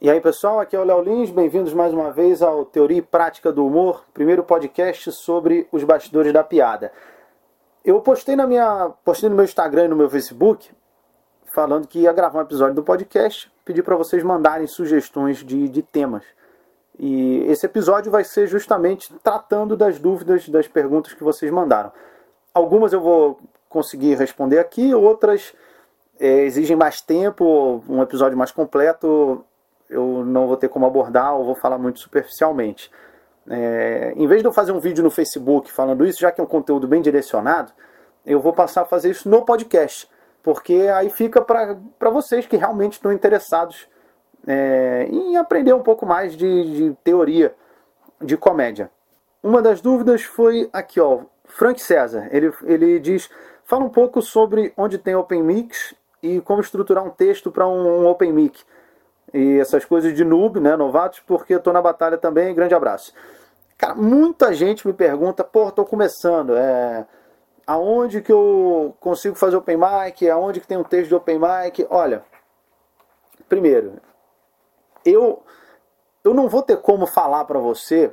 E aí pessoal, aqui é o Léo Lins, bem-vindos mais uma vez ao Teoria e Prática do Humor, primeiro podcast sobre os bastidores da piada. Eu postei na minha, postei no meu Instagram e no meu Facebook falando que ia gravar um episódio do podcast, pedi para vocês mandarem sugestões de, de temas. E esse episódio vai ser justamente tratando das dúvidas, das perguntas que vocês mandaram. Algumas eu vou conseguir responder aqui, outras é, exigem mais tempo, um episódio mais completo eu não vou ter como abordar ou vou falar muito superficialmente. É, em vez de eu fazer um vídeo no Facebook falando isso, já que é um conteúdo bem direcionado, eu vou passar a fazer isso no podcast, porque aí fica para vocês que realmente estão interessados é, em aprender um pouco mais de, de, teoria de comédia. Uma das dúvidas foi aqui, ó, Frank César. Ele, ele diz: fala um pouco sobre onde tem Open Mix e como estruturar um texto para um, um Open Mic e essas coisas de noob, né, novatos, porque tô na batalha também. Grande abraço. Cara, muita gente me pergunta, pô, tô começando, é, aonde que eu consigo fazer open mic, aonde que tem um texto de open mic? Olha, primeiro, eu eu não vou ter como falar para você,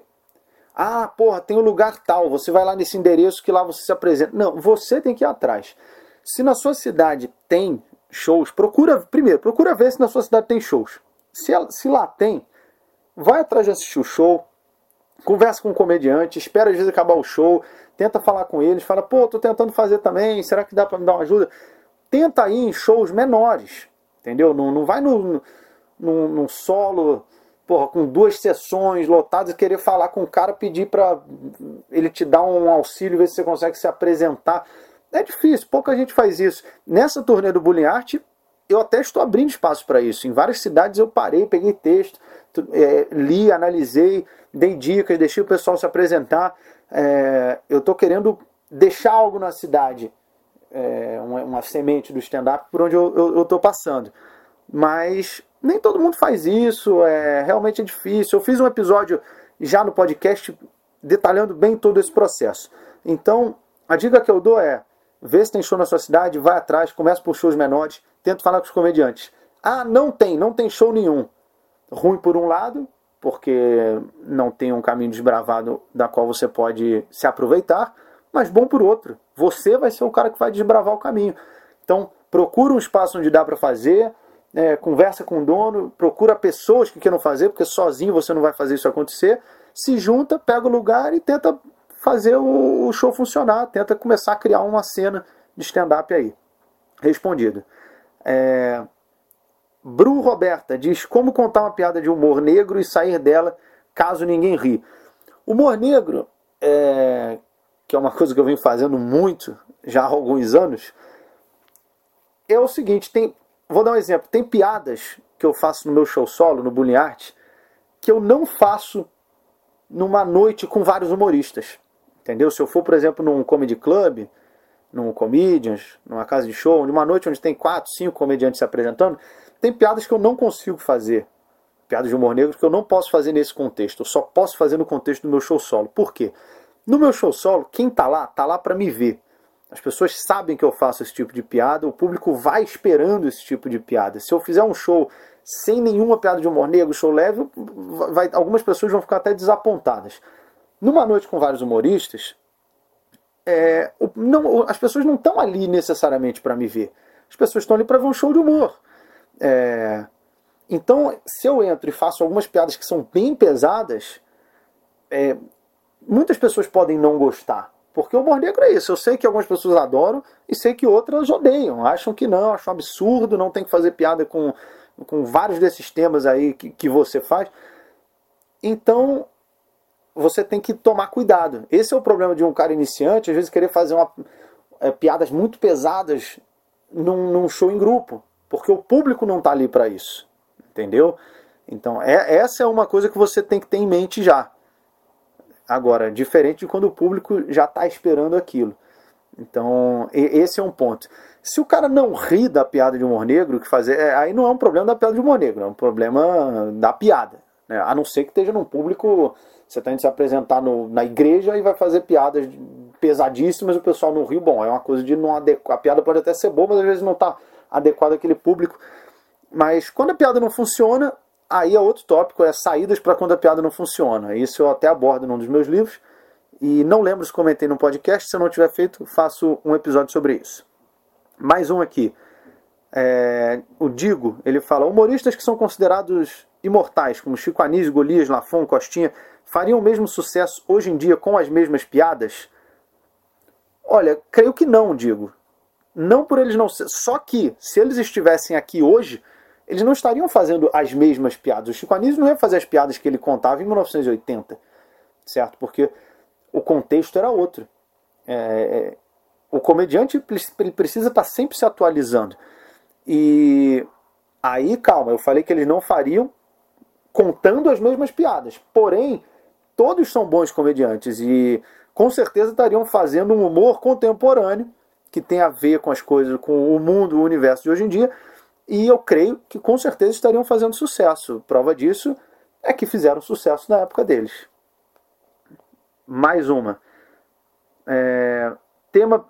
ah, porra, tem um lugar tal, você vai lá nesse endereço que lá você se apresenta. Não, você tem que ir atrás. Se na sua cidade tem shows, procura, primeiro, procura ver se na sua cidade tem shows. Se, se lá tem, vai atrás de assistir o show, conversa com o um comediante, espera às vezes acabar o show, tenta falar com eles, fala, pô, tô tentando fazer também, será que dá para me dar uma ajuda? Tenta ir em shows menores, entendeu? Não, não vai no, no, no solo, porra, com duas sessões lotadas e querer falar com o cara, pedir para ele te dar um auxílio, ver se você consegue se apresentar. É difícil, pouca gente faz isso. Nessa turnê do Bullying Art, eu até estou abrindo espaço para isso. Em várias cidades eu parei, peguei texto, é, li, analisei, dei dicas, deixei o pessoal se apresentar. É, eu estou querendo deixar algo na cidade, é, uma, uma, semente do stand-up por onde eu estou passando. Mas nem todo mundo faz isso, é realmente é difícil. Eu fiz um episódio já no podcast detalhando bem todo esse processo. Então, a dica que eu dou é: vê se tem show na sua cidade, vai atrás, começa por shows menores, tenta falar com os comediantes. Ah, não tem, não tem show nenhum. Ruim por um lado, porque não tem um caminho desbravado da qual você pode se aproveitar, mas bom por outro. Você vai ser o cara que vai desbravar o caminho. Então, procura um espaço onde dá para fazer, é, conversa com o dono, procura pessoas que queiram fazer, porque sozinho você não vai fazer isso acontecer. Se junta, pega o lugar e tenta fazer o, show funcionar, tenta começar a criar uma cena de stand-up aí. Respondido. É... Bru Roberta diz como contar uma piada de humor negro e sair dela caso ninguém ri. Humor negro, é... que é uma coisa que eu venho fazendo muito já há alguns anos, é o seguinte, tem, vou dar um exemplo, tem piadas que eu faço no meu show solo, no Bullying Art, que eu não faço numa noite com vários humoristas. Entendeu? Se eu for, por exemplo, num comedy club, num comedians, numa casa de show, numa noite onde tem quatro, cinco comediantes se apresentando, tem piadas que eu não consigo fazer. Piadas de humor negro que eu não posso fazer nesse contexto. Eu só posso fazer no contexto do meu show solo. Por quê? No meu show solo, quem tá lá, tá lá para me ver. As pessoas sabem que eu faço esse tipo de piada, o público vai esperando esse tipo de piada. Se eu fizer um show sem nenhuma piada de humor negro, show leve, vai, algumas pessoas vão ficar até desapontadas. Numa noite com vários humoristas, é, não, as pessoas não estão ali necessariamente para me ver. As pessoas estão ali para ver um show de humor. É, então, se eu entro e faço algumas piadas que são bem pesadas, é, muitas pessoas podem não gostar. Porque o humor negro é isso. Eu sei que algumas pessoas adoram e sei que outras odeiam. Acham que não, acham absurdo, não tem que fazer piada com, com vários desses temas aí que, que você faz. Então, você tem que tomar cuidado. Esse é o problema de um cara iniciante, às vezes querer fazer uma, é, piadas muito pesadas num, num, show em grupo, porque o público não está ali para isso, entendeu? Então é, essa é uma coisa que você tem que ter em mente já. Agora, diferente de quando o público já está esperando aquilo. Então, esse é um ponto. Se o cara não ri da piada de humor negro, que fazer, é, aí não é um problema da piada de humor negro, é um problema da piada. Né? A não ser que esteja num público você indo se apresentar no, na igreja e vai fazer piadas pesadíssimas, o pessoal no Rio, bom, é uma coisa de não adequar. A piada pode até ser boa, mas às vezes não está adequada àquele público. Mas quando a piada não funciona, Aí é outro tópico, é saídas para quando a piada não funciona. Isso eu até abordo num dos meus livros. E não lembro se comentei no podcast, se eu não tiver feito, faço um episódio sobre isso. Mais um aqui. É, o Digo, ele fala: humoristas que são considerados imortais, como Chico Anísio, Golias, Lafon, Costinha, fariam o mesmo sucesso hoje em dia com as mesmas piadas? Olha, creio que não, Digo. Não por eles não ser. Só que, se eles estivessem aqui hoje, eles não estariam fazendo as mesmas piadas. O Chico Anísio não ia fazer as piadas que ele contava em 1980, certo? Porque o contexto era outro. É, é o comediante ele precisa estar sempre se atualizando. E aí, calma, eu falei que eles não fariam contando as mesmas piadas. Porém, todos são bons comediantes e com certeza estariam fazendo um humor contemporâneo que tem a ver com as coisas, com o mundo, o universo de hoje em dia. E eu creio que com certeza estariam fazendo sucesso. Prova disso é que fizeram sucesso na época deles. Mais uma. É, tema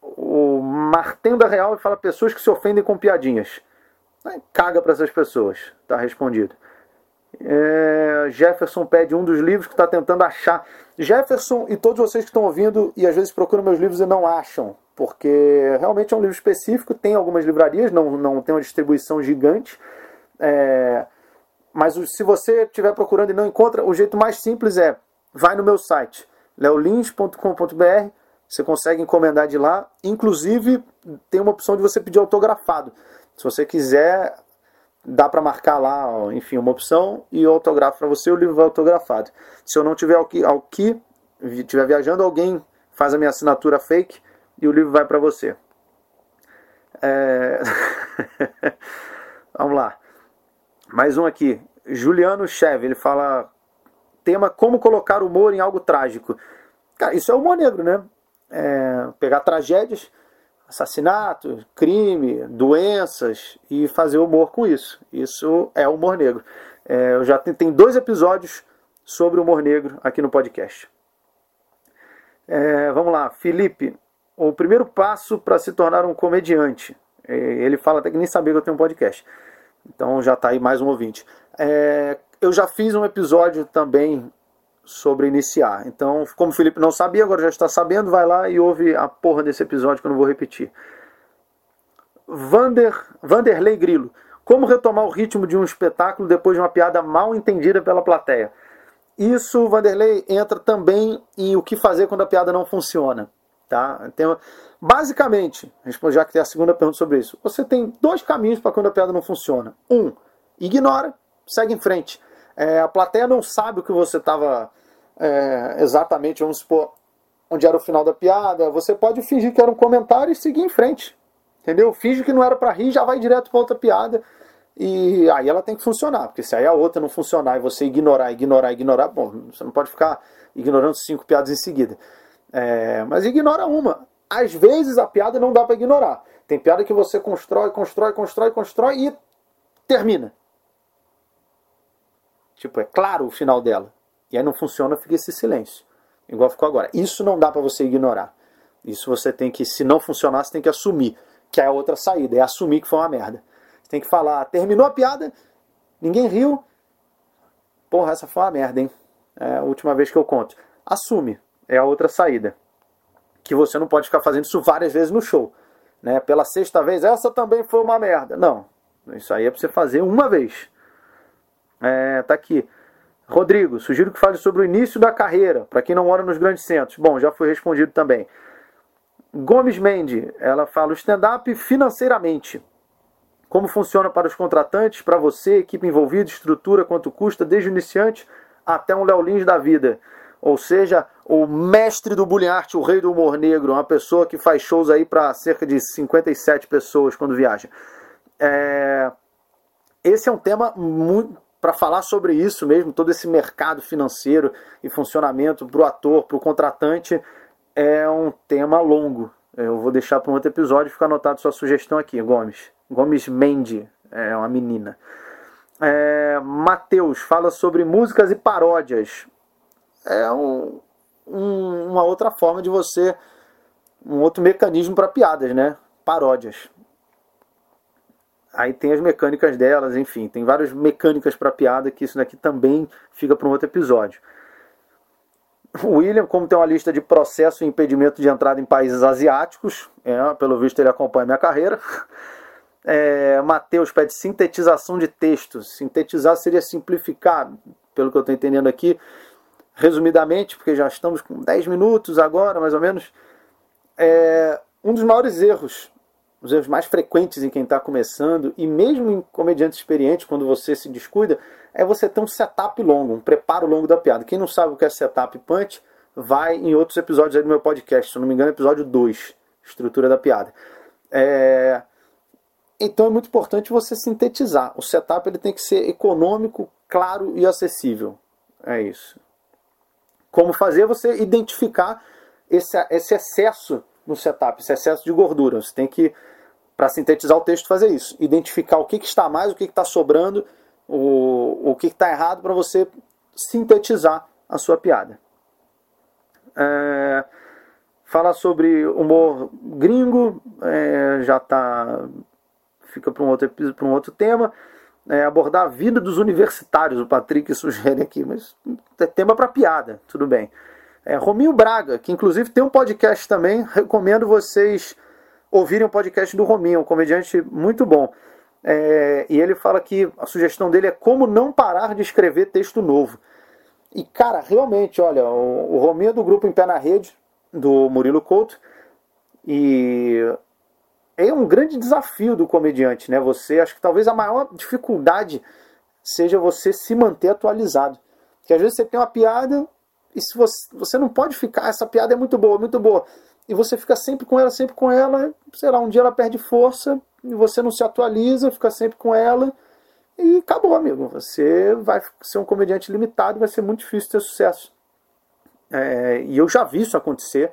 o Martenda Real fala pessoas que se ofendem com piadinhas. Caga para essas pessoas, tá respondido. É, Jefferson pede um dos livros que está tentando achar. Jefferson e todos vocês que estão ouvindo e às vezes procuram meus livros e não acham, porque realmente é um livro específico, tem algumas livrarias, não, não tem uma distribuição gigante. É, mas se você estiver procurando e não encontra, o jeito mais simples é vai no meu site, leolins.com.br você consegue encomendar de lá. Inclusive, tem uma opção de você pedir autografado. Se você quiser, dá para marcar lá, enfim, uma opção e eu autografo para você, o livro vai autografado. Se eu não tiver aqui, aqui estiver viajando, alguém faz a minha assinatura fake e o livro vai para você. É... Vamos lá. Mais um aqui. Juliano Cheve, ele fala tema como colocar humor em algo trágico. Cara, isso é humor negro, né? é, pegar tragédias, assassinato, crime, doenças e fazer humor com isso. Isso é humor negro. É, eu já tenho, dois episódios sobre humor negro aqui no podcast. É, vamos lá, Felipe. O primeiro passo para se tornar um comediante. É, ele fala até que nem sabia que eu tenho um podcast. Então já está aí mais um ouvinte. É, eu já fiz um episódio também sobre iniciar. Então, como o Felipe não sabia, agora já está sabendo, vai lá e ouve a porra desse episódio que eu não vou repetir. Vander, Vanderlei Grilo. Como retomar o ritmo de um espetáculo depois de uma piada mal entendida pela plateia? Isso, Vanderlei, entra também em o que fazer quando a piada não funciona. Tá? Tem, basicamente, já que tem a segunda pergunta sobre isso, você tem dois caminhos para quando a piada não funciona. Um, ignora, segue em frente. É, a plateia não sabe o que você estava é, exatamente, vamos supor, onde era o final da piada. Você pode fingir que era um comentário e seguir em frente. Entendeu? Finge que não era para rir, já vai direto para outra piada. E aí ela tem que funcionar, porque se aí a outra não funcionar e você ignorar, ignorar, ignorar, bom, você não pode ficar ignorando cinco piadas em seguida. É, mas ignora uma. Às vezes a piada não dá para ignorar. Tem piada que você constrói, constrói, constrói, constrói e termina. Tipo, é claro o final dela. E aí não funciona, fica esse silêncio. Igual ficou agora. Isso não dá para você ignorar. Isso você tem que, se não funcionar, você tem que assumir. Que é a outra saída, é assumir que foi uma merda. Você tem que falar, terminou a piada, ninguém riu. Porra, essa foi uma merda, hein? É a última vez que eu conto. Assume, é a outra saída. Que você não pode ficar fazendo isso várias vezes no show. Né? Pela sexta vez, essa também foi uma merda. Não. Isso aí é pra você fazer uma vez. É, tá aqui. Rodrigo, sugiro que fale sobre o início da carreira, para quem não mora nos grandes centros. Bom, já foi respondido também. Gomes Mendes, ela fala stand-up financeiramente. Como funciona para os contratantes, para você, equipe envolvida, estrutura, quanto custa, desde o iniciante até um Léo Lins da vida. Ou seja, o mestre do bullying art, o rei do humor negro, uma pessoa que faz shows aí para cerca de 57 pessoas quando viaja. É... Esse é um tema muito para falar sobre isso mesmo, todo esse mercado financeiro e funcionamento para o ator, para o contratante, é um tema longo. Eu vou deixar para um outro episódio, ficar anotado sua sugestão aqui, Gomes. Gomes Mendy, é uma menina. É, Matheus fala sobre músicas e paródias. É um, um, uma outra forma de você. Um outro mecanismo para piadas, né? Paródias. Aí tem as mecânicas delas, enfim, tem várias mecânicas para piada que isso daqui também fica para um outro episódio. O William, como tem uma lista de processo e impedimento de entrada em países asiáticos, é, pelo visto ele acompanha minha carreira. É, Mateus pede sintetização de textos. Sintetizar seria simplificar, pelo que eu estou entendendo aqui, resumidamente, porque já estamos com 10 minutos agora, mais ou menos. É, um dos maiores erros, os erros mais frequentes em quem está começando, e mesmo em comediantes experientes, quando você se descuida, é você ter um setup longo, um preparo longo da piada. Quem não sabe o que é setup punch, vai em outros episódios do meu podcast, se não me engano, episódio 2, estrutura da piada. É, então é muito importante você sintetizar. O setup ele tem que ser econômico, claro e acessível. É isso. Como fazer você identificar esse, esse excesso no setup, esse excesso de gordura. Você tem que, para sintetizar o texto, fazer isso. Identificar o que, que está mais, o que está sobrando, o, o que está errado para você sintetizar a sua piada. É, sobre humor gringo, é, já está fica para um outro para um outro tema. É, abordar a vida dos universitários, o Patrick sugere aqui, mas é tema para piada, tudo bem. É, Rominho Braga, que inclusive tem um podcast também, recomendo vocês ouvirem o podcast do Rominho, um comediante muito bom. É, e ele fala que a sugestão dele é como não parar de escrever texto novo. E cara, realmente, olha, o, o Rominho é do grupo Em Pé na Rede, do Murilo Couto, e é um grande desafio do comediante, né? Você, acho que talvez a maior dificuldade seja você se manter atualizado. Porque às vezes você tem uma piada e se você, você não pode ficar, essa piada é muito boa, muito boa. E você fica sempre com ela, sempre com ela, sei lá, um dia ela perde força e você não se atualiza, fica sempre com ela e acabou, amigo. Você vai ser um comediante limitado, vai ser muito difícil ter sucesso. É, e eu já vi isso acontecer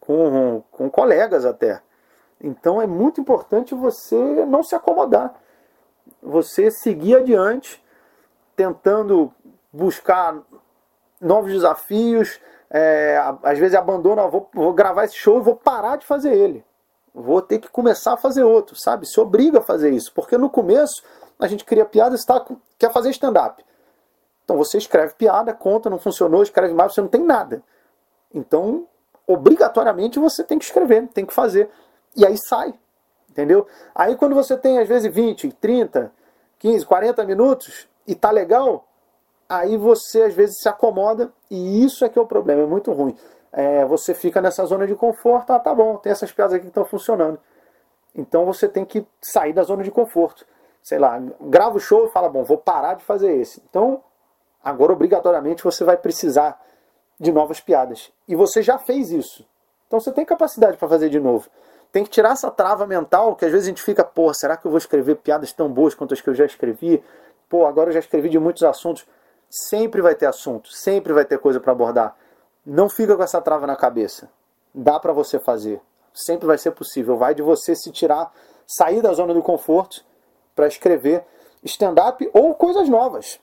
com, com colegas até. Então é muito importante você não se acomodar. Você seguir adiante, tentando buscar novos desafios. É, às vezes abandona, vou, vou gravar esse show e vou parar de fazer ele. Vou ter que começar a fazer outro, sabe? Se obriga a fazer isso. Porque no começo a gente cria piada e tá, quer fazer stand-up. Então você escreve piada, conta, não funcionou, escreve mais, você não tem nada. Então, obrigatoriamente você tem que escrever, tem que fazer. E aí sai. Entendeu? Aí quando você tem às vezes 20, 30, 15, 40 minutos e tá legal, aí você às vezes se acomoda e isso é que é o problema, é muito ruim. É, você fica nessa zona de conforto, ah, tá bom, tem essas piadas aqui que estão funcionando. Então você tem que sair da zona de conforto. Sei lá, grava o show e fala, bom, vou parar de fazer esse. Então, agora obrigatoriamente você vai precisar de novas piadas. E você já fez isso. Então você tem capacidade para fazer de novo tem que tirar essa trava mental que às vezes a gente fica, pô, será que eu vou escrever piadas tão boas quanto as que eu já escrevi? Pô, agora eu já escrevi de muitos assuntos. Sempre vai ter assunto, sempre vai ter coisa para abordar. Não fica com essa trava na cabeça. Dá para você fazer. Sempre vai ser possível. Vai de você se tirar, sair da zona do conforto para escrever stand-up ou coisas novas.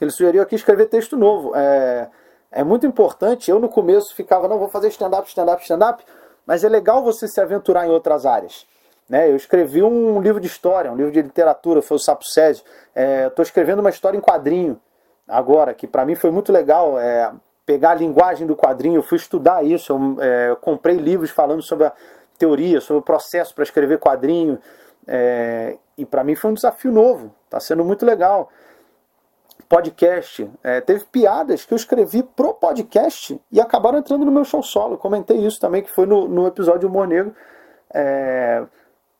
Ele sugeriu aqui escrever texto novo. É, é muito importante. Eu no começo ficava, não, vou fazer stand-up, stand-up, stand-up mas é legal você se aventurar em outras áreas. Né? Eu escrevi um livro de história, um livro de literatura, foi o Sapo Sérgio. Estou é, escrevendo uma história em quadrinho agora, que para mim foi muito legal. É, pegar a linguagem do quadrinho, eu fui estudar isso, eu, é, eu comprei livros falando sobre a teoria, sobre o processo para escrever quadrinho. É, e para mim foi um desafio novo, está sendo muito legal podcast. É, teve piadas que eu escrevi pro podcast e acabaram entrando no meu show solo. Comentei isso também, que foi no, no episódio Humor Negro. É,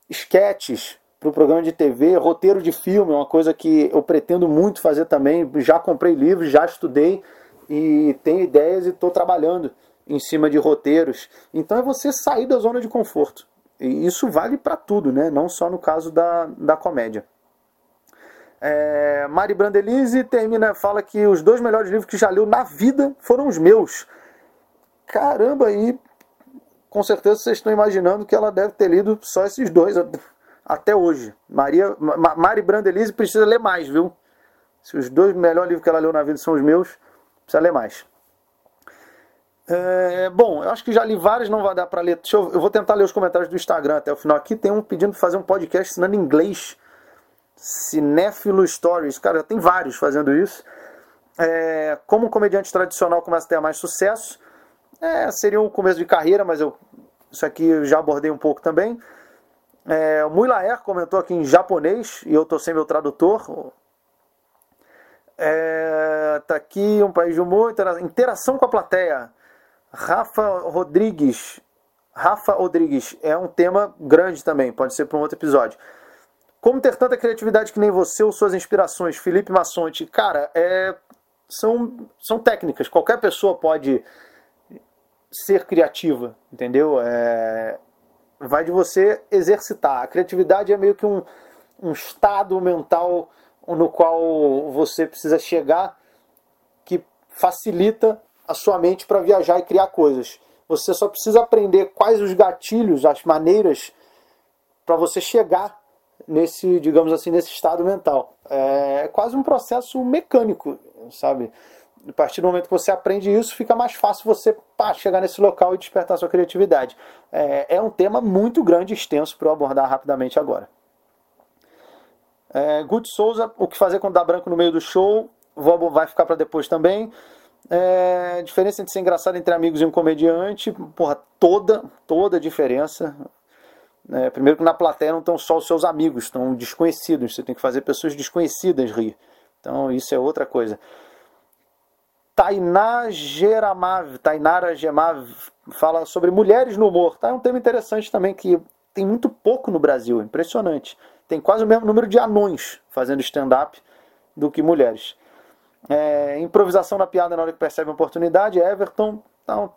sketches para o programa de TV, roteiro de filme, é uma coisa que eu pretendo muito fazer também. Já comprei livros, já estudei e tenho ideias e estou trabalhando em cima de roteiros. Então é você sair da zona de conforto. E isso vale para tudo, né? não só no caso da, da comédia. É, Mari Brandelise termina, fala que os dois melhores livros que já leu na vida foram os meus. Caramba, aí com certeza vocês estão imaginando que ela deve ter lido só esses dois até hoje. Maria, Mari Brandelise precisa ler mais, viu? Se os dois melhores livros que ela leu na vida são os meus, precisa ler mais. É, bom, eu acho que já li vários, não vai dar para ler. Eu, eu, vou tentar ler os comentários do Instagram até o final. Aqui tem um pedindo para fazer um podcast ensinando inglês Cinéfilo Stories, cara, tem vários fazendo isso. É, como um comediante tradicional começa a ter mais sucesso, é, seria um começo de carreira, mas eu, isso aqui eu já abordei um pouco também. É, comentou aqui em japonês, e eu estou sem meu tradutor. É, tá aqui um país de humor, interação com a plateia. Rafa Rodrigues. Rafa Rodrigues é um tema grande também, pode ser para um outro episódio. Como ter tanta criatividade que nem você ou suas inspirações, Felipe Massonte? Cara, é, são, são técnicas. Qualquer pessoa pode ser criativa, entendeu? É, vai de você exercitar. A criatividade é meio que um, um estado mental no qual você precisa chegar que facilita a sua mente para viajar e criar coisas. Você só precisa aprender quais os gatilhos, as maneiras para você chegar nesse, digamos assim, nesse estado mental. É quase um processo mecânico, sabe? A partir do momento que você aprende isso, fica mais fácil você pá, chegar nesse local e despertar sua criatividade. É, é um tema muito grande e extenso para eu abordar rapidamente agora. É, Souza, o que fazer quando dá branco no meio do show? Vou, vai ficar para depois também. É, diferença entre ser engraçado entre amigos e um comediante, porra, toda, toda a diferença. É, primeiro que na plateia não estão só os seus amigos, estão desconhecidos. Você tem que fazer pessoas desconhecidas rir. Então isso é outra coisa. Tainá Geramav, Tainara Gemav fala sobre mulheres no humor. Tá? É um tema interessante também que tem muito pouco no Brasil, impressionante. Tem quase o mesmo número de anões fazendo stand-up do que mulheres. É, improvisação na piada na hora que percebe uma oportunidade, Everton. Então,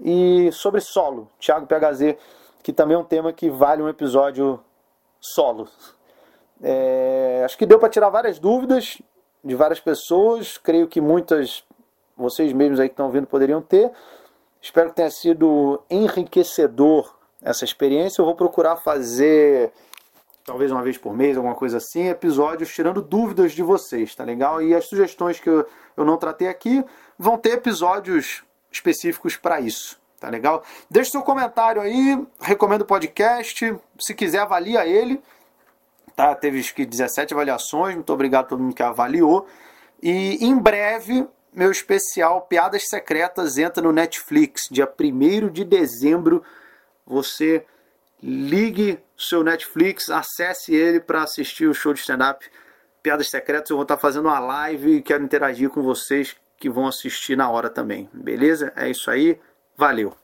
e sobre solo, Thiago PHZ, que também é um tema que vale um episódio solo. É, acho que deu para tirar várias dúvidas de várias pessoas. Creio que muitas vocês mesmos aí que estão vendo poderiam ter. Espero que tenha sido enriquecedor essa experiência. Eu vou procurar fazer, talvez uma vez por mês, alguma coisa assim, episódios tirando dúvidas de vocês, tá legal? E as sugestões que eu, eu não tratei aqui vão ter episódios específicos para isso. Tá legal? Deixe seu comentário aí, recomendo o podcast. Se quiser, avalia ele. Tá? Teve que 17 avaliações. Muito obrigado a todo mundo que avaliou. E em breve meu especial Piadas Secretas entra no Netflix, dia 1 de dezembro. Você ligue o seu Netflix, acesse ele para assistir o show de stand-up Piadas Secretas. Eu vou estar fazendo uma live e quero interagir com vocês que vão assistir na hora também. Beleza? É isso aí. Valeu!